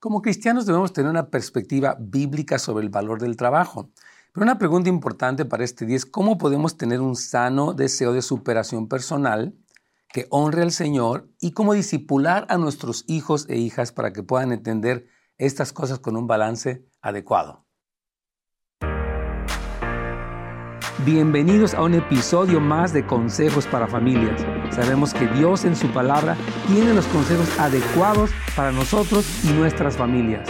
Como cristianos debemos tener una perspectiva bíblica sobre el valor del trabajo. Pero una pregunta importante para este día es cómo podemos tener un sano deseo de superación personal que honre al Señor y cómo disipular a nuestros hijos e hijas para que puedan entender estas cosas con un balance adecuado. Bienvenidos a un episodio más de Consejos para Familias. Sabemos que Dios en su palabra tiene los consejos adecuados para nosotros y nuestras familias.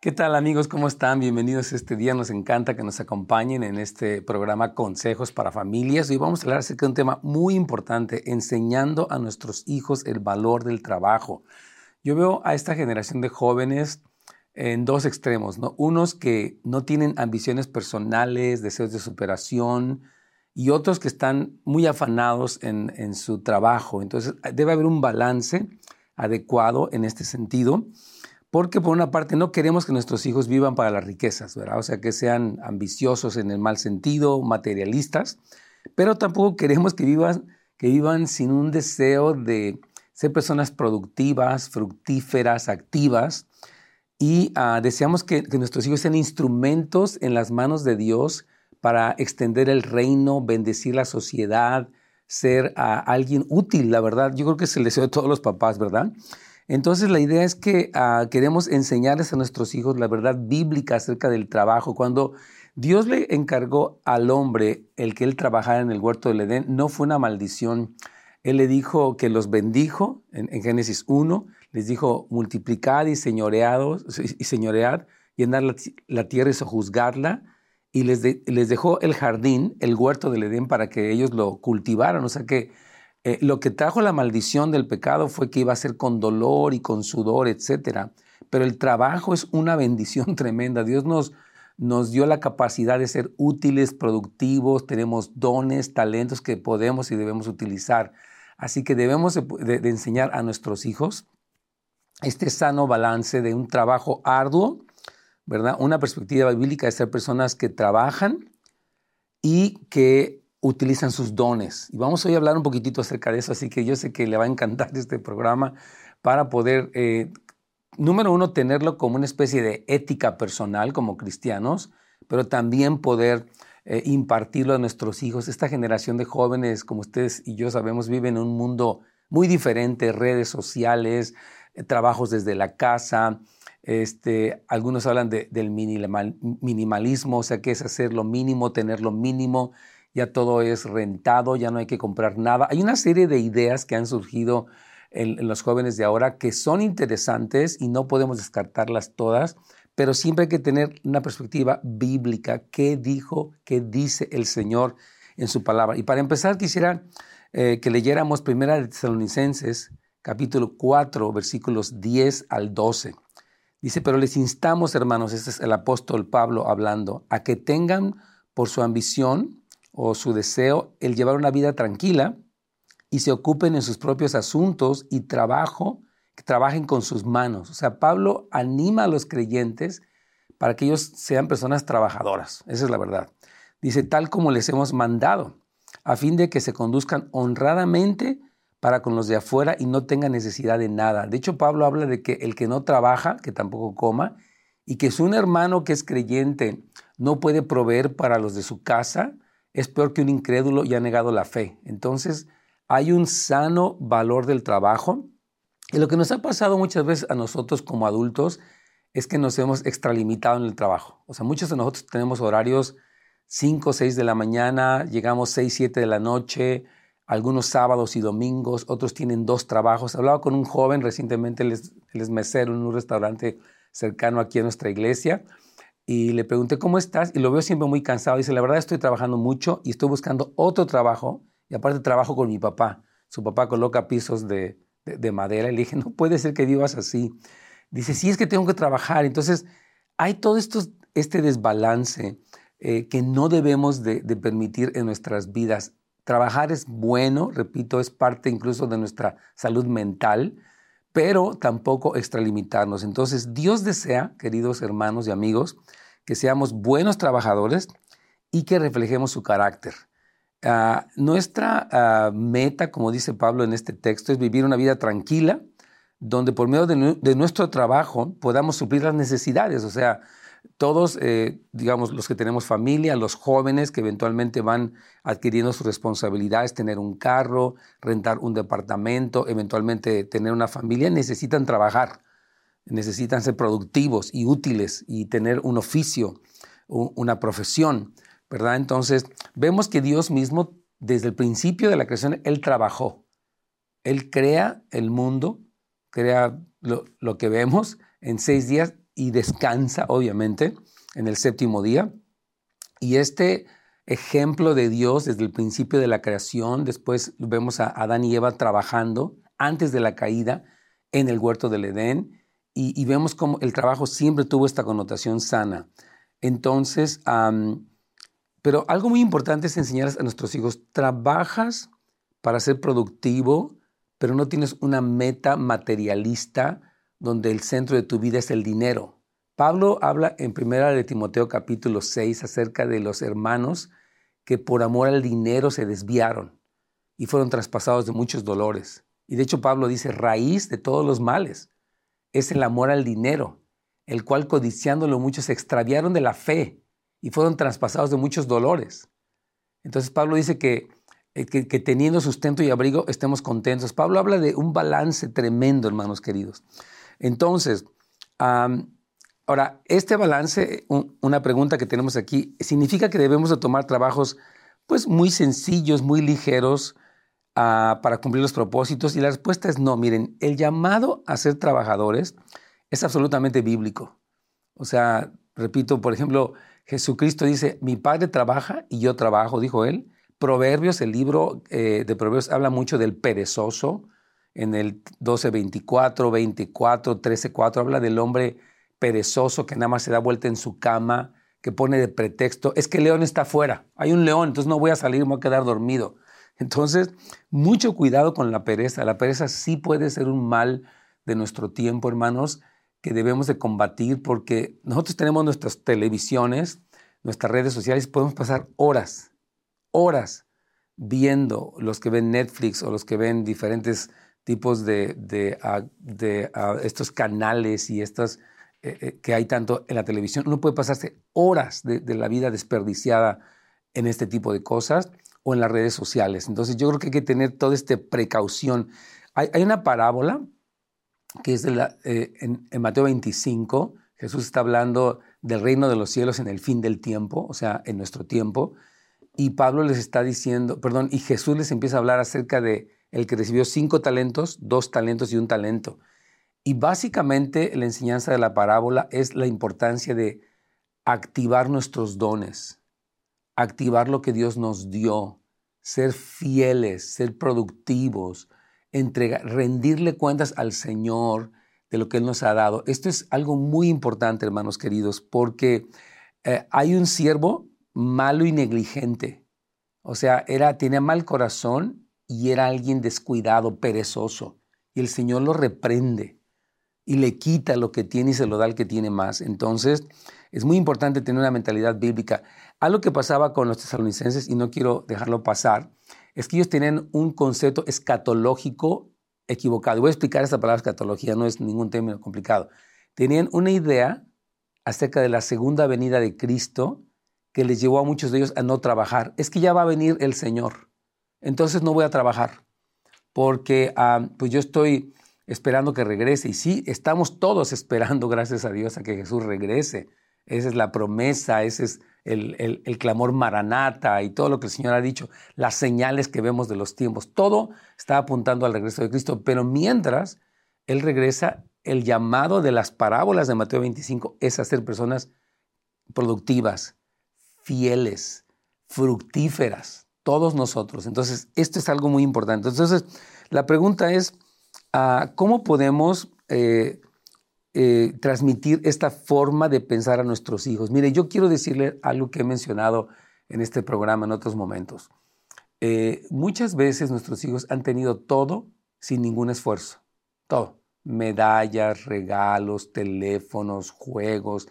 ¿Qué tal amigos? ¿Cómo están? Bienvenidos este día. Nos encanta que nos acompañen en este programa Consejos para Familias. Hoy vamos a hablar acerca de un tema muy importante, enseñando a nuestros hijos el valor del trabajo. Yo veo a esta generación de jóvenes en dos extremos, ¿no? Unos que no tienen ambiciones personales, deseos de superación, y otros que están muy afanados en, en su trabajo. Entonces, debe haber un balance adecuado en este sentido, porque por una parte no queremos que nuestros hijos vivan para las riquezas, ¿verdad? O sea, que sean ambiciosos en el mal sentido, materialistas, pero tampoco queremos que vivan, que vivan sin un deseo de ser personas productivas, fructíferas, activas, y ah, deseamos que, nuestros hijos sean instrumentos en las manos de Dios para extender el reino, bendecir la sociedad, ser ah, alguien útil, la verdad. Yo creo que es el deseo de todos los papás, ¿verdad? Entonces la idea es que ah, queremos enseñarles a nuestros hijos la verdad bíblica acerca del trabajo. Cuando Dios le encargó al hombre el que él trabajara en el huerto del Edén, no fue una maldición. Él le dijo que los bendijo en, Génesis 1 les dijo, multiplicad y señoreados, y señoread, llenar la, la tierra y sojuzgarla, y les, les dejó el jardín, el huerto del Edén, para que ellos lo cultivaran. O sea que eh, lo que trajo la maldición del pecado fue que iba a ser con dolor y con sudor, etc. Pero el trabajo es una bendición tremenda. Dios nos, nos dio la capacidad de ser útiles, productivos, tenemos dones, talentos que podemos y debemos utilizar. Así que debemos de enseñar a nuestros hijos este sano balance de un trabajo arduo, ¿verdad? Una perspectiva bíblica de ser personas que trabajan y que utilizan sus dones. Y vamos hoy a hablar un poquitito acerca de eso, así que yo sé que le va a encantar este programa para poder, eh, número uno, tenerlo como una especie de ética personal como cristianos, pero también poder eh, impartirlo a nuestros hijos. Esta generación de jóvenes, como ustedes y yo sabemos, viven en un mundo muy diferente, redes sociales, eh, trabajos desde la casa. Este, algunos hablan del minimalismo, o sea, que es hacer lo mínimo, tener lo mínimo, ya todo es rentado, ya no hay que comprar nada. Hay una serie de ideas que han surgido en, los jóvenes de ahora que son interesantes y no podemos descartarlas todas, pero siempre hay que tener una perspectiva bíblica. ¿Qué dijo, qué dice el Señor en su palabra? Y para empezar, quisiera eh, que leyéramos Primera de Tesalonicenses, capítulo 4, versículos 10 al 12. Dice, pero les instamos, hermanos, este es el apóstol Pablo hablando, a que tengan por su ambición o su deseo el llevar una vida tranquila y se ocupen en sus propios asuntos y trabajo, trabajen con sus manos. O sea, Pablo anima a los creyentes para que ellos sean personas trabajadoras. Esa es la verdad. Dice, tal como les hemos mandado, a fin de que se conduzcan honradamente para con los de afuera y no tenga necesidad de nada. De hecho, Pablo habla de que el que no trabaja, que tampoco coma, y que si un hermano que es creyente no puede proveer para los de su casa, es peor que un incrédulo y ha negado la fe. Entonces, hay un sano valor del trabajo. Y lo que nos ha pasado muchas veces a nosotros como adultos es que nos hemos extralimitado en el trabajo. O sea, muchos de nosotros tenemos horarios 5 o 6 de la mañana, llegamos 6, 7 de la noche, algunos sábados y domingos, otros tienen dos trabajos. Hablaba con un joven recientemente, él es, mesero en un restaurante cercano aquí a nuestra iglesia, y le pregunté, ¿cómo estás? Y lo veo siempre muy cansado. Dice, la verdad estoy trabajando mucho y estoy buscando otro trabajo, y aparte trabajo con mi papá. Su papá coloca pisos de, madera. Y le dije, no puede ser que vivas así. Dice, sí, es que tengo que trabajar. Entonces, hay todo esto, este desbalance eh, que no debemos de permitir en nuestras vidas. Trabajar es bueno, repito, es parte incluso de nuestra salud mental, pero tampoco extralimitarnos. Entonces, Dios desea, queridos hermanos y amigos, que seamos buenos trabajadores y que reflejemos su carácter. Ah, nuestra ah, meta, como dice Pablo en este texto, es vivir una vida tranquila, donde por medio de, nuestro trabajo podamos suplir las necesidades. O sea, todos, eh, digamos, los que tenemos familia, los jóvenes que eventualmente van adquiriendo sus responsabilidades, tener un carro, rentar un departamento, eventualmente tener una familia, necesitan trabajar, necesitan ser productivos y útiles y tener un oficio, una profesión. ¿Verdad? Entonces, vemos que Dios mismo, desde el principio de la creación, Él trabajó. Él crea el mundo, crea lo, que vemos en seis días y descansa, obviamente, en el séptimo día. Y este ejemplo de Dios desde el principio de la creación, después vemos a Adán y Eva trabajando antes de la caída en el huerto del Edén, y, vemos cómo el trabajo siempre tuvo esta connotación sana. Entonces, pero algo muy importante es enseñar a nuestros hijos, trabajas para ser productivo, pero no tienes una meta materialista donde el centro de tu vida es el dinero. Pablo habla en primera de Timoteo capítulo 6 acerca de los hermanos que por amor al dinero se desviaron y fueron traspasados de muchos dolores. Y de hecho Pablo dice, raíz de todos los males es el amor al dinero, el cual codiciándolo muchos se extraviaron de la fe y fueron traspasados de muchos dolores. Entonces Pablo dice que, eh, que, teniendo sustento y abrigo estemos contentos. Pablo habla de un balance tremendo, hermanos queridos. Entonces, ahora, este balance, una pregunta que tenemos aquí, significa que debemos de tomar trabajos pues muy sencillos, muy ligeros ah, para cumplir los propósitos. Y la respuesta es no. Miren, el llamado a ser trabajadores es absolutamente bíblico. O sea, repito, por ejemplo, Jesucristo dice, mi Padre trabaja y yo trabajo, dijo él. Proverbios, el libro eh, de Proverbios habla mucho del perezoso. En el 12, 24, 24, 13, 4 habla del hombre perezoso que nada más se da vuelta en su cama, que pone de pretexto, es que el león está afuera, hay un león, entonces no voy a salir, me voy a quedar dormido. Entonces, mucho cuidado con la pereza. La pereza sí puede ser un mal de nuestro tiempo, hermanos, que debemos de combatir porque nosotros tenemos nuestras televisiones, nuestras redes sociales, podemos pasar horas, horas viendo los que ven Netflix o los que ven diferentes tipos de, de, ah, ah, estos canales y estas eh, eh, que hay tanto en la televisión. Uno puede pasarse horas de, la vida desperdiciada en este tipo de cosas o en las redes sociales. Entonces yo creo que hay que tener toda esta precaución. Hay, hay una parábola que es eh, en, Mateo 25, Jesús está hablando del reino de los cielos en el fin del tiempo, o sea, en nuestro tiempo, y Pablo les está diciendo, perdón, y Jesús les empieza a hablar acerca de el que recibió cinco talentos, dos talentos y un talento. Y básicamente la enseñanza de la parábola es la importancia de activar nuestros dones, activar lo que Dios nos dio, ser fieles, ser productivos, entregar, rendirle cuentas al Señor de lo que Él nos ha dado. Esto es algo muy importante, hermanos queridos, porque eh, hay un siervo malo y negligente. O sea, era, tenía mal corazón y era alguien descuidado, perezoso. Y el Señor lo reprende y le quita lo que tiene y se lo da al que tiene más. Entonces, es muy importante tener una mentalidad bíblica. Algo que pasaba con los tesalonicenses, y no quiero dejarlo pasar, es que ellos tenían un concepto escatológico equivocado. Voy a explicar esta palabra escatología, no es ningún término complicado. Tenían una idea acerca de la segunda venida de Cristo que les llevó a muchos de ellos a no trabajar. Es que ya va a venir el Señor, entonces no voy a trabajar, porque ah, pues yo estoy esperando que regrese. Y sí, estamos todos esperando, gracias a Dios, a que Jesús regrese. Esa es la promesa, ese es el, clamor maranata y todo lo que el Señor ha dicho, las señales que vemos de los tiempos, todo está apuntando al regreso de Cristo. Pero mientras Él regresa, el llamado de las parábolas de Mateo 25 es hacer personas productivas, fieles, fructíferas, todos nosotros. Entonces, esto es algo muy importante. Entonces, la pregunta es, ah, ¿cómo podemos... Eh, eh, transmitir esta forma de pensar a nuestros hijos. Mire, yo quiero decirle algo que he mencionado en este programa en otros momentos. Eh, muchas veces nuestros hijos han tenido todo sin ningún esfuerzo. Todo. Medallas, regalos, teléfonos, juegos,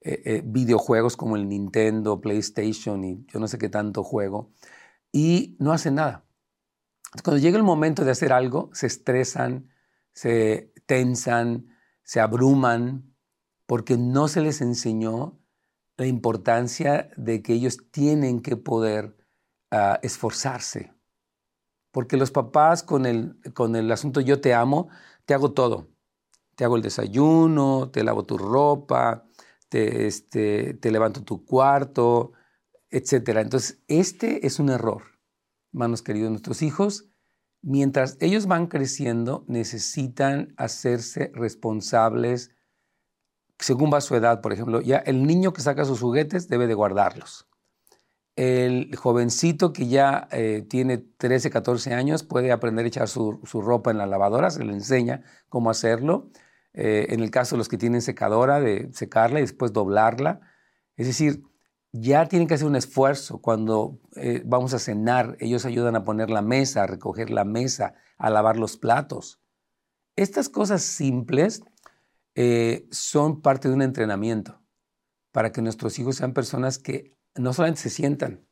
eh, videojuegos como el Nintendo, PlayStation y yo no sé qué tanto juego. y no hacen nada. Cuando llega el momento de hacer algo, se estresan, se tensan, se abruman, porque no se les enseñó la importancia de que ellos tienen que poder ah, esforzarse. Porque los papás con el, con el asunto yo te amo, te hago todo. Te hago el desayuno, te lavo tu ropa, te, este, te levanto tu cuarto, etc. Entonces, este es un error, hermanos queridos. Nuestros hijos, mientras ellos van creciendo, necesitan hacerse responsables según va su edad, por ejemplo. Ya el niño que saca sus juguetes debe de guardarlos. El jovencito que ya eh, tiene 13, 14 años puede aprender a echar su, ropa en la lavadora, se le enseña cómo hacerlo. Eh, en el caso de los que tienen secadora, de secarla y después doblarla. Es decir, ya tienen que hacer un esfuerzo. Cuando eh, vamos a cenar, ellos ayudan a poner la mesa, a recoger la mesa, a lavar los platos. Estas cosas simples son parte de un entrenamiento para que nuestros hijos sean personas que no solamente se sientan.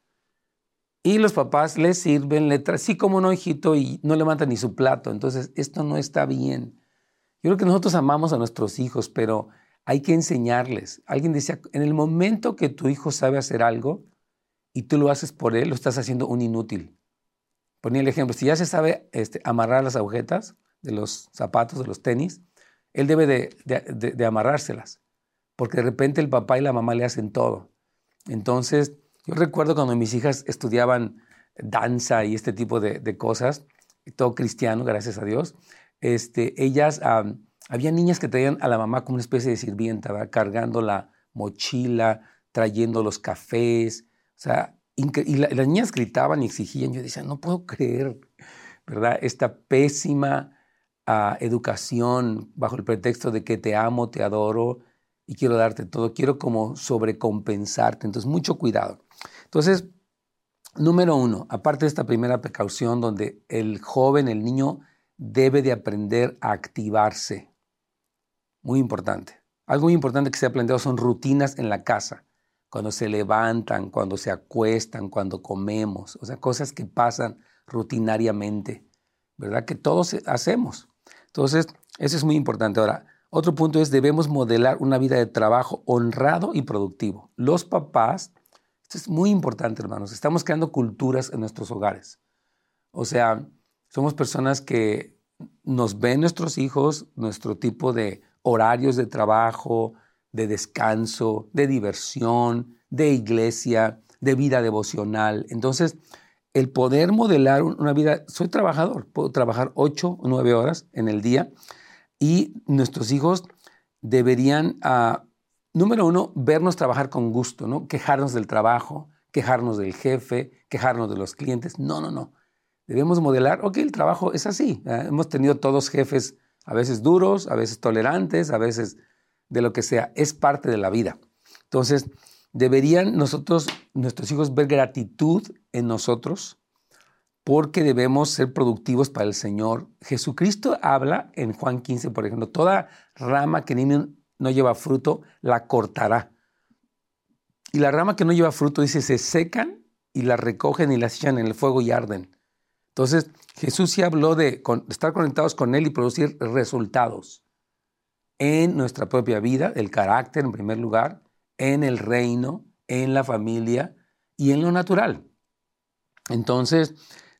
Y los papás les sirven letras, sí como no, hijito, y no levantan ni su plato. Entonces, esto no está bien. Yo creo que nosotros amamos a nuestros hijos, pero hay que enseñarles. Alguien decía, en el momento que tu hijo sabe hacer algo y tú lo haces por él, lo estás haciendo un inútil. Ponía el ejemplo, si ya se sabe este, amarrar las agujetas de los zapatos, de los tenis, él debe de, de amarrárselas, porque de repente el papá y la mamá le hacen todo. Entonces, yo recuerdo cuando mis hijas estudiaban danza y este tipo de, cosas, todo cristiano, gracias a Dios, este, ellas, había niñas que traían a la mamá como una especie de sirvienta, cargando la mochila, trayendo los cafés, o sea, y las niñas gritaban y exigían, yo decía, no puedo creer, ¿verdad? Esta pésima ah, educación bajo el pretexto de que te amo, te adoro, y quiero darte todo, quiero como sobrecompensarte. Entonces, mucho cuidado. Entonces, número uno, aparte de esta primera precaución donde el joven, el niño, debe de aprender a activarse. Muy importante. Algo muy importante que se ha planteado son rutinas en la casa. Cuando se levantan, cuando se acuestan, cuando comemos. O sea, cosas que pasan rutinariamente. ¿Verdad? Que todos hacemos. Entonces, eso es muy importante. Ahora, otro punto es, debemos modelar una vida de trabajo honrado y productivo. Los papás, esto es muy importante, hermanos, estamos creando culturas en nuestros hogares. O sea, somos personas que nos ven nuestros hijos, nuestro tipo de horarios de trabajo, de descanso, de diversión, de iglesia, de vida devocional. Entonces, el poder modelar una vida, soy trabajador, puedo trabajar ocho o nueve horas en el día y nuestros hijos deberían, ah, número uno, vernos trabajar con gusto, ¿no? Quejarnos del trabajo, quejarnos del jefe, quejarnos de los clientes. No, no, no. Debemos modelar, ok, el trabajo es así. Hemos tenido todos jefes a veces duros, a veces tolerantes, a veces de lo que sea. Es parte de la vida. Entonces, deberían nosotros, nuestros hijos, ver gratitud en nosotros, porque debemos ser productivos para el Señor. Jesucristo habla en Juan 15, por ejemplo, toda rama que no lleva fruto, la cortará. Y la rama que no lleva fruto, dice, se secan y la recogen y las echan en el fuego y arden. Entonces, Jesús sí habló de estar conectados con Él y producir resultados en nuestra propia vida, el carácter en primer lugar, en el reino, en la familia y en lo natural. Entonces,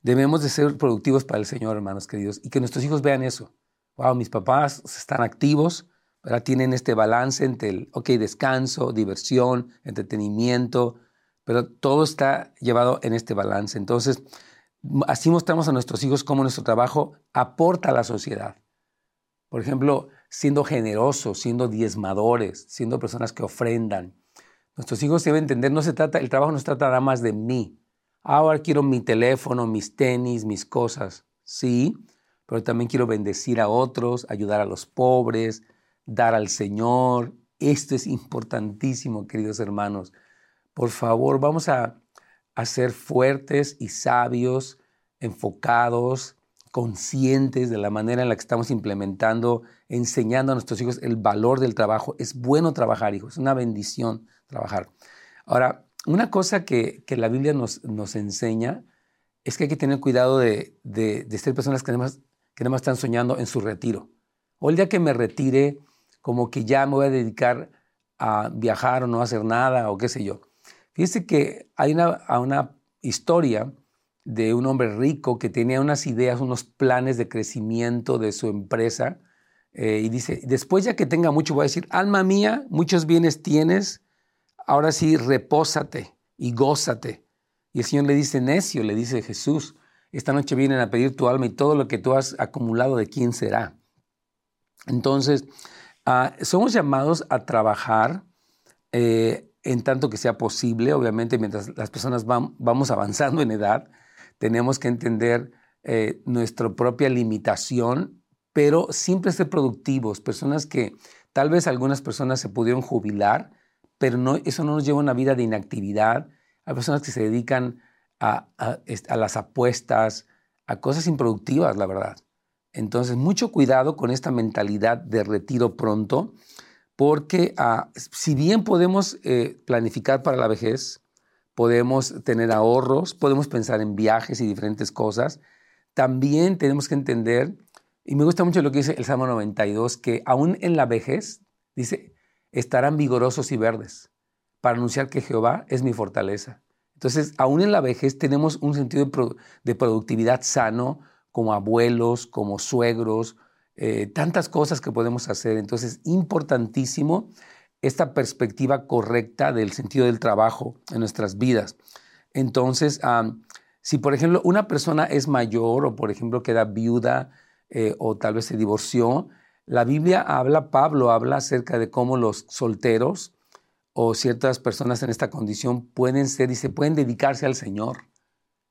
Debemos de ser productivos para el Señor, hermanos queridos, y que nuestros hijos vean eso. Wow, mis papás están activos, ¿verdad? tienen este balance entre el, ok, descanso, diversión, entretenimiento, pero todo está llevado en este balance. Entonces, así mostramos a nuestros hijos cómo nuestro trabajo aporta a la sociedad. Por ejemplo, siendo generosos, siendo diezmadores, siendo personas que ofrendan. Nuestros hijos deben entender, no se trata, el trabajo no se trata nada más de mí, ahora quiero mi teléfono, mis tenis, mis cosas. Sí, pero también quiero bendecir a otros, ayudar a los pobres, dar al Señor. Esto es importantísimo, queridos hermanos. Por favor, vamos a, a ser fuertes y sabios, enfocados, conscientes de la manera en la que estamos implementando, enseñando a nuestros hijos el valor del trabajo. Es bueno trabajar, hijos, es una bendición trabajar. Ahora, una cosa que, la Biblia nos, enseña es que hay que tener cuidado de, de, ser personas que además, que además están soñando en su retiro. O el día que me retire, como que ya me voy a dedicar a viajar o no hacer nada o qué sé yo. Fíjese que hay una, historia de un hombre rico que tenía unas ideas, unos planes de crecimiento de su empresa. Eh, y dice, después ya que tenga mucho, voy a decir, alma mía, muchos bienes tienes, ahora sí, repósate y gózate. Y el Señor le dice, necio, le dice Jesús, esta noche vienen a pedir tu alma y todo lo que tú has acumulado de quién será. Entonces, ah, somos llamados a trabajar eh, en tanto que sea posible, obviamente mientras las personas vamos avanzando en edad, tenemos que entender eh, nuestra propia limitación, pero siempre ser productivos, personas que tal vez algunas personas se pudieron jubilar, pero eso no nos lleva a una vida de inactividad. Hay personas que se dedican a, a, las apuestas, a cosas improductivas, la verdad. Entonces, mucho cuidado con esta mentalidad de retiro pronto, porque ah, si bien podemos eh, planificar para la vejez, podemos tener ahorros, podemos pensar en viajes y diferentes cosas. También tenemos que entender, y me gusta mucho lo que dice el Salmo 92, que aún en la vejez, dice, estarán vigorosos y verdes para anunciar que Jehová es mi fortaleza. Entonces, aún en la vejez tenemos un sentido de, productividad sano, como abuelos, como suegros, eh, tantas cosas que podemos hacer. Entonces, importantísimo esta perspectiva correcta del sentido del trabajo en nuestras vidas. Entonces, si por ejemplo una persona es mayor o por ejemplo queda viuda eh, o tal vez se divorció, la Biblia habla, Pablo habla acerca de cómo los solteros o ciertas personas en esta condición pueden ser y se pueden dedicarse al Señor.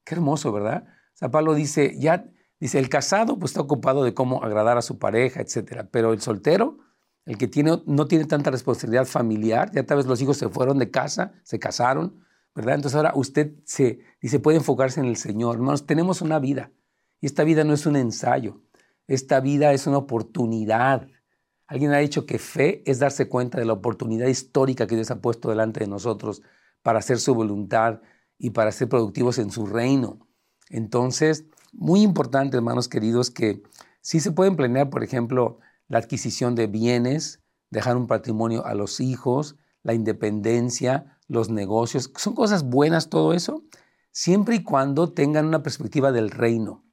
Qué hermoso, ¿verdad? O sea, Pablo dice, ya, dice, el casado pues está ocupado de cómo agradar a su pareja, etcétera, pero el soltero el que tiene, no tiene tanta responsabilidad familiar, ya tal vez los hijos se fueron de casa, se casaron, ¿verdad? Entonces ahora usted se, dice, puede enfocarse en el Señor. Hermanos, tenemos una vida y esta vida no es un ensayo, esta vida es una oportunidad. Alguien ha dicho que fe es darse cuenta de la oportunidad histórica que Dios ha puesto delante de nosotros para hacer su voluntad y para ser productivos en su reino. Entonces, muy importante, hermanos queridos, que sí se pueden planear, por ejemplo, la adquisición de bienes, dejar un patrimonio a los hijos, la independencia, los negocios. Son cosas buenas todo eso, siempre y cuando tengan una perspectiva del reino.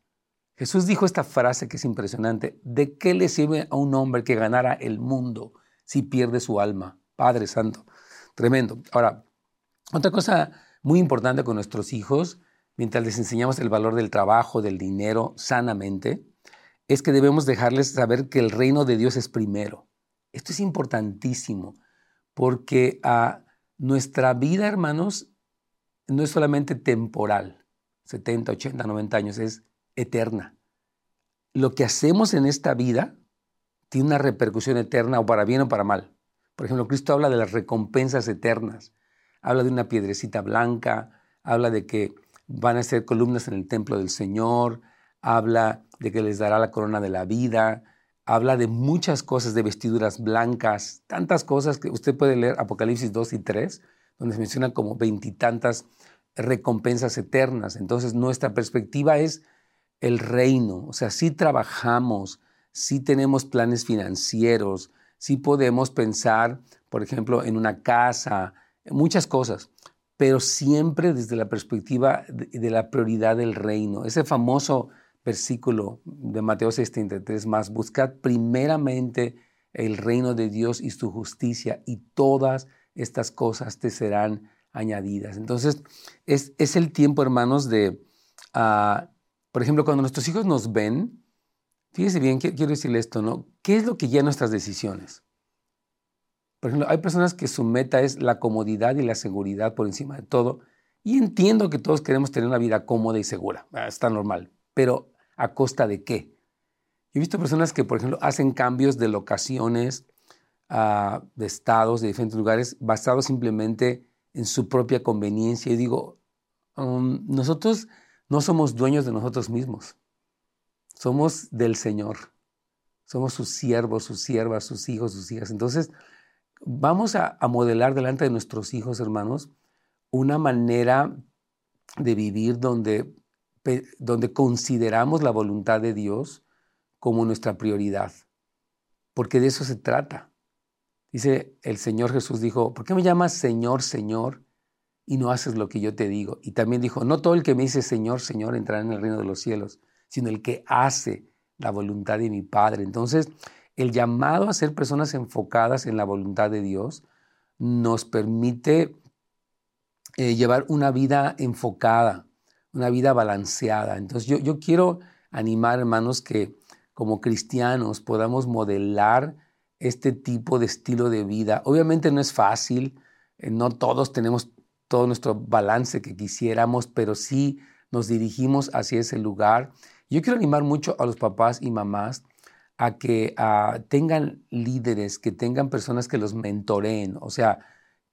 Jesús dijo esta frase que es impresionante, ¿de qué le sirve a un hombre que ganara el mundo si pierde su alma? Padre Santo, tremendo. Ahora, otra cosa muy importante con nuestros hijos, mientras les enseñamos el valor del trabajo, del dinero sanamente, es que debemos dejarles saber que el reino de Dios es primero. Esto es importantísimo porque ah, nuestra vida, hermanos, no es solamente temporal, 70, 80, 90 años, es eterna. Lo que hacemos en esta vida tiene una repercusión eterna o para bien o para mal. Por ejemplo, Cristo habla de las recompensas eternas, habla de una piedrecita blanca, habla de que van a ser columnas en el templo del Señor, habla de que les dará la corona de la vida, habla de muchas cosas, de vestiduras blancas, tantas cosas que usted puede leer Apocalipsis 2 y 3, donde se mencionan como veintitantas recompensas eternas. Entonces nuestra perspectiva es el reino, o sea, si trabajamos, si tenemos planes financieros, si podemos pensar, por ejemplo, en una casa, muchas cosas, pero siempre desde la perspectiva de, la prioridad del reino. Ese famoso versículo de Mateo 6:33 más, buscad primeramente el reino de Dios y su justicia y todas estas cosas te serán añadidas. Entonces, es, es el tiempo, hermanos, de, uh, por ejemplo, cuando nuestros hijos nos ven, fíjese bien, quiero decirle esto, ¿no? ¿Qué es lo que guía nuestras decisiones? Por ejemplo, hay personas que su meta es la comodidad y la seguridad por encima de todo. Y entiendo que todos queremos tener una vida cómoda y segura, ah, está normal. Pero ¿A costa de qué? he visto personas que, por ejemplo, hacen cambios de locaciones, ah, de estados, de diferentes lugares, basados simplemente en su propia conveniencia. Y digo, um, nosotros no somos dueños de nosotros mismos. Somos del Señor. Somos sus siervos, sus siervas, sus hijos, sus hijas. Entonces, vamos a modelar delante de nuestros hijos, hermanos, una manera de vivir donde donde consideramos la voluntad de Dios como nuestra prioridad, porque de eso se trata. Dice el Señor Jesús dijo, ¿por qué me llamas Señor, Señor y no haces lo que yo te digo? Y también dijo, no todo el que me dice Señor, Señor entrará en el reino de los cielos, sino el que hace la voluntad de mi Padre. Entonces, el llamado a ser personas enfocadas en la voluntad de Dios nos permite eh, llevar una vida enfocada, una vida balanceada. Entonces yo, yo quiero animar, hermanos, que como cristianos podamos modelar este tipo de estilo de vida. Obviamente no es fácil, eh, no todos tenemos todo nuestro balance que quisiéramos, pero sí nos dirigimos hacia ese lugar. Yo quiero animar mucho a los papás y mamás a que tengan líderes, que tengan personas que los mentoreen, o sea,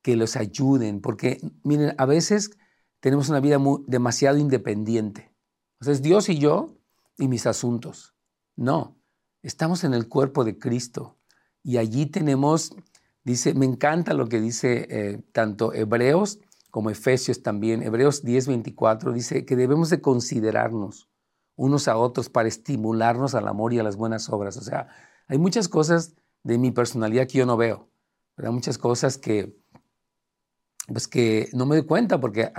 que los ayuden, porque miren, a veces tenemos una vida demasiado independiente. O sea, es Dios y yo y mis asuntos. No, estamos en el cuerpo de Cristo y allí tenemos, dice, me encanta lo que dice eh, tanto Hebreos como Efesios también, Hebreos 10:24 dice que debemos de considerarnos unos a otros para estimularnos al amor y a las buenas obras. O sea, hay muchas cosas de mi personalidad que yo no veo, hay muchas cosas que, pues que no me doy cuenta porque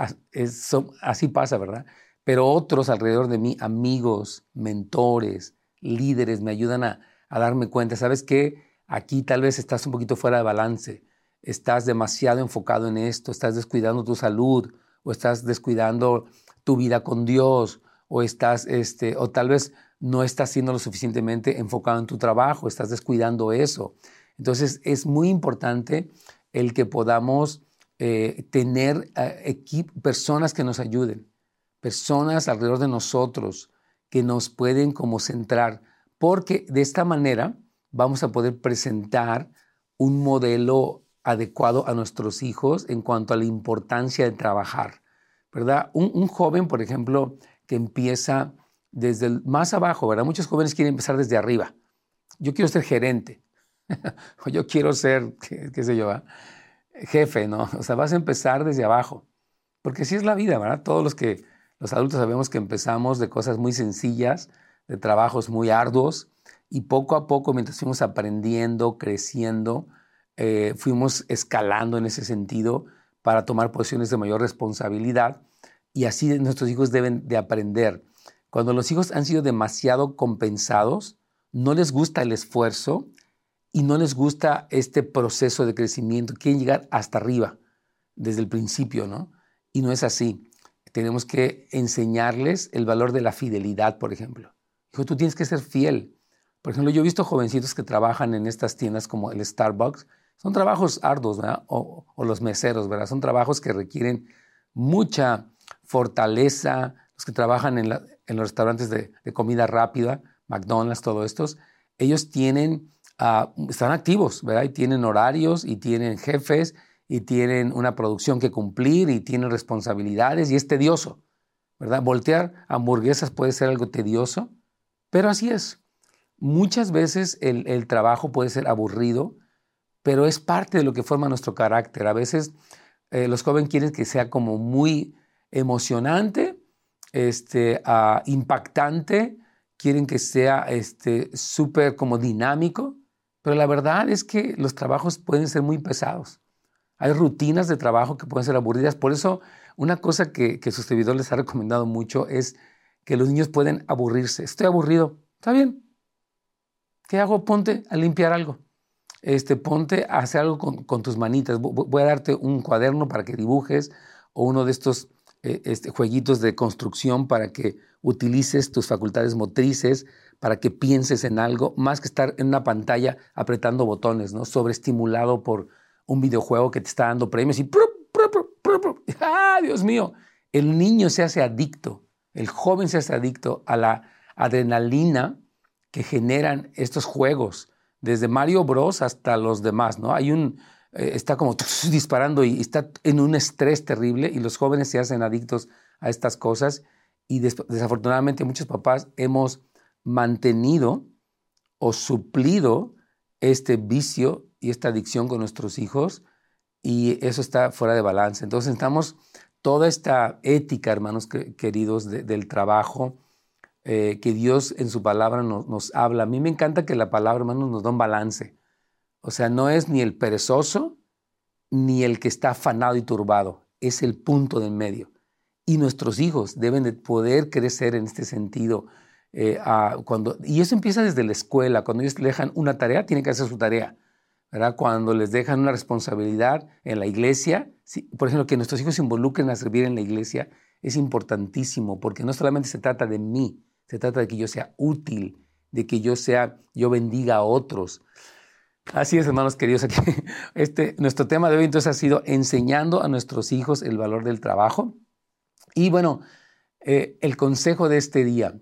así pasa, ¿verdad? Pero otros alrededor de mí, amigos, mentores, líderes, me ayudan a, a darme cuenta, ¿sabes qué? Aquí tal vez estás un poquito fuera de balance, estás demasiado enfocado en esto, estás descuidando tu salud o estás descuidando tu vida con Dios o estás, este, o tal vez no estás siendo lo suficientemente enfocado en tu trabajo, estás descuidando eso. Entonces es muy importante el que podamos eh, tener eh, personas que nos ayuden, personas alrededor de nosotros que nos pueden como centrar, porque de esta manera vamos a poder presentar un modelo adecuado a nuestros hijos en cuanto a la importancia de trabajar, ¿verdad? un joven, por ejemplo, que empieza desde el más abajo, ¿verdad? Muchos jóvenes quieren empezar desde arriba. Yo quiero ser gerente, o yo quiero ser, qué, sé yo, jefe, ¿no? O sea, vas a empezar desde abajo, porque así es la vida, ¿verdad? Todos los que, los adultos sabemos que empezamos de cosas muy sencillas, de trabajos muy arduos, y poco a poco, mientras fuimos aprendiendo, creciendo, eh, fuimos escalando en ese sentido para tomar posiciones de mayor responsabilidad y así nuestros hijos deben de aprender. Cuando los hijos han sido demasiado compensados, no les gusta el esfuerzo y no les gusta este proceso de crecimiento. Quieren llegar hasta arriba desde el principio, ¿no? Y no es así. Tenemos que enseñarles el valor de la fidelidad, por ejemplo. Hijo, tú tienes que ser fiel. Por ejemplo, yo he visto jovencitos que trabajan en estas tiendas como el Starbucks. Son trabajos arduos, ¿verdad? O, o los meseros, ¿verdad? Son trabajos que requieren mucha Fortaleza, los que trabajan en, los restaurantes de, comida rápida, McDonald's, todos estos, ellos tienen, ah, están activos, ¿verdad? Y tienen horarios y tienen jefes y tienen una producción que cumplir y tienen responsabilidades y es tedioso, ¿verdad? Voltear hamburguesas puede ser algo tedioso, pero así es. Muchas veces el, trabajo puede ser aburrido, pero es parte de lo que forma nuestro carácter. A veces eh, los jóvenes quieren que sea como muy emocionante, este, ah, impactante, quieren que sea este, súper como dinámico, pero la verdad es que los trabajos pueden ser muy pesados. Hay rutinas de trabajo que pueden ser aburridas. Por eso, una cosa que, que su servidor les ha recomendado mucho es que los niños pueden aburrirse. Estoy aburrido. Está bien. ¿Qué hago? Ponte a limpiar algo. Este, ponte a hacer algo con, con tus manitas. Voy a darte un cuaderno para que dibujes o uno de estos eh, este, jueguitos de construcción para que utilices tus facultades motrices, para que pienses en algo, más que estar en una pantalla apretando botones, ¿no? Sobreestimulado por un videojuego que te está dando premios y ¡ah, Dios mío! El niño se hace adicto, el joven se hace adicto a la adrenalina que generan estos juegos, desde Mario Bros hasta los demás, ¿no? Hay un, eh, está como disparando y está en un estrés terrible y los jóvenes se hacen adictos a estas cosas y desafortunadamente muchos papás hemos mantenido o suplido este vicio y esta adicción con nuestros hijos y eso está fuera de balance. Entonces necesitamos toda esta ética, hermanos queridos, del trabajo, eh, que Dios en su palabra nos, nos, habla. A mí me encanta que la palabra, hermanos, nos da un balance. O sea, no es ni el perezoso ni el que está afanado y turbado, es el punto del medio. Y nuestros hijos deben de poder crecer en este sentido. Eh, cuando, y eso empieza desde la escuela. Cuando ellos le dejan una tarea, tienen que hacer su tarea. ¿verdad? Cuando les dejan una responsabilidad en la iglesia, por ejemplo, que nuestros hijos se involucren a servir en la iglesia, es importantísimo, porque no solamente se trata de mí, se trata de que yo sea útil, de que yo sea, yo bendiga a otros. Así es, hermanos queridos. Aquí, este, nuestro tema de hoy entonces ha sido enseñando a nuestros hijos el valor del trabajo. Y bueno, eh, el consejo de este día.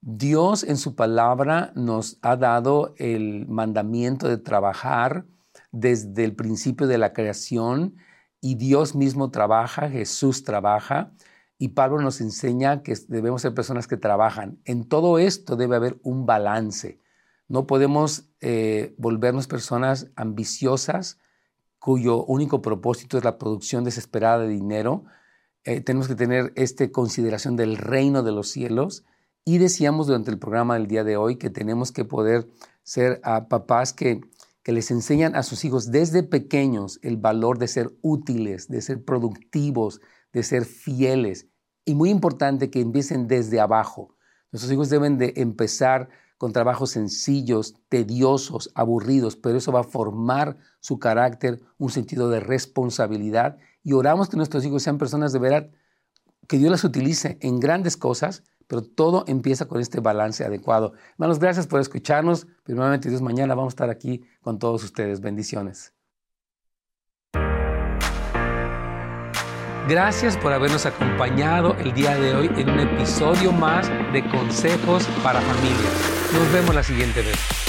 Dios en su palabra nos ha dado el mandamiento de trabajar desde el principio de la creación y Dios mismo trabaja, Jesús trabaja y Pablo nos enseña que debemos ser personas que trabajan. En todo esto debe haber un balance. No podemos eh, volvernos personas ambiciosas cuyo único propósito es la producción desesperada de dinero. Eh, tenemos que tener esta consideración del reino de los cielos. Y decíamos durante el programa del día de hoy que tenemos que poder ser a papás que, que les enseñan a sus hijos desde pequeños el valor de ser útiles, de ser productivos, de ser fieles. Y muy importante que empiecen desde abajo. Nuestros hijos deben de empezar con trabajos sencillos, tediosos, aburridos, pero eso va a formar su carácter, un sentido de responsabilidad. Y oramos que nuestros hijos sean personas de verdad, que Dios las utilice en grandes cosas, pero todo empieza con este balance adecuado. Hermanos, gracias por escucharnos. Primeramente, Dios, mañana vamos a estar aquí con todos ustedes. Bendiciones. Gracias por habernos acompañado el día de hoy en un episodio más de Consejos para Familias. Nos vemos la siguiente vez.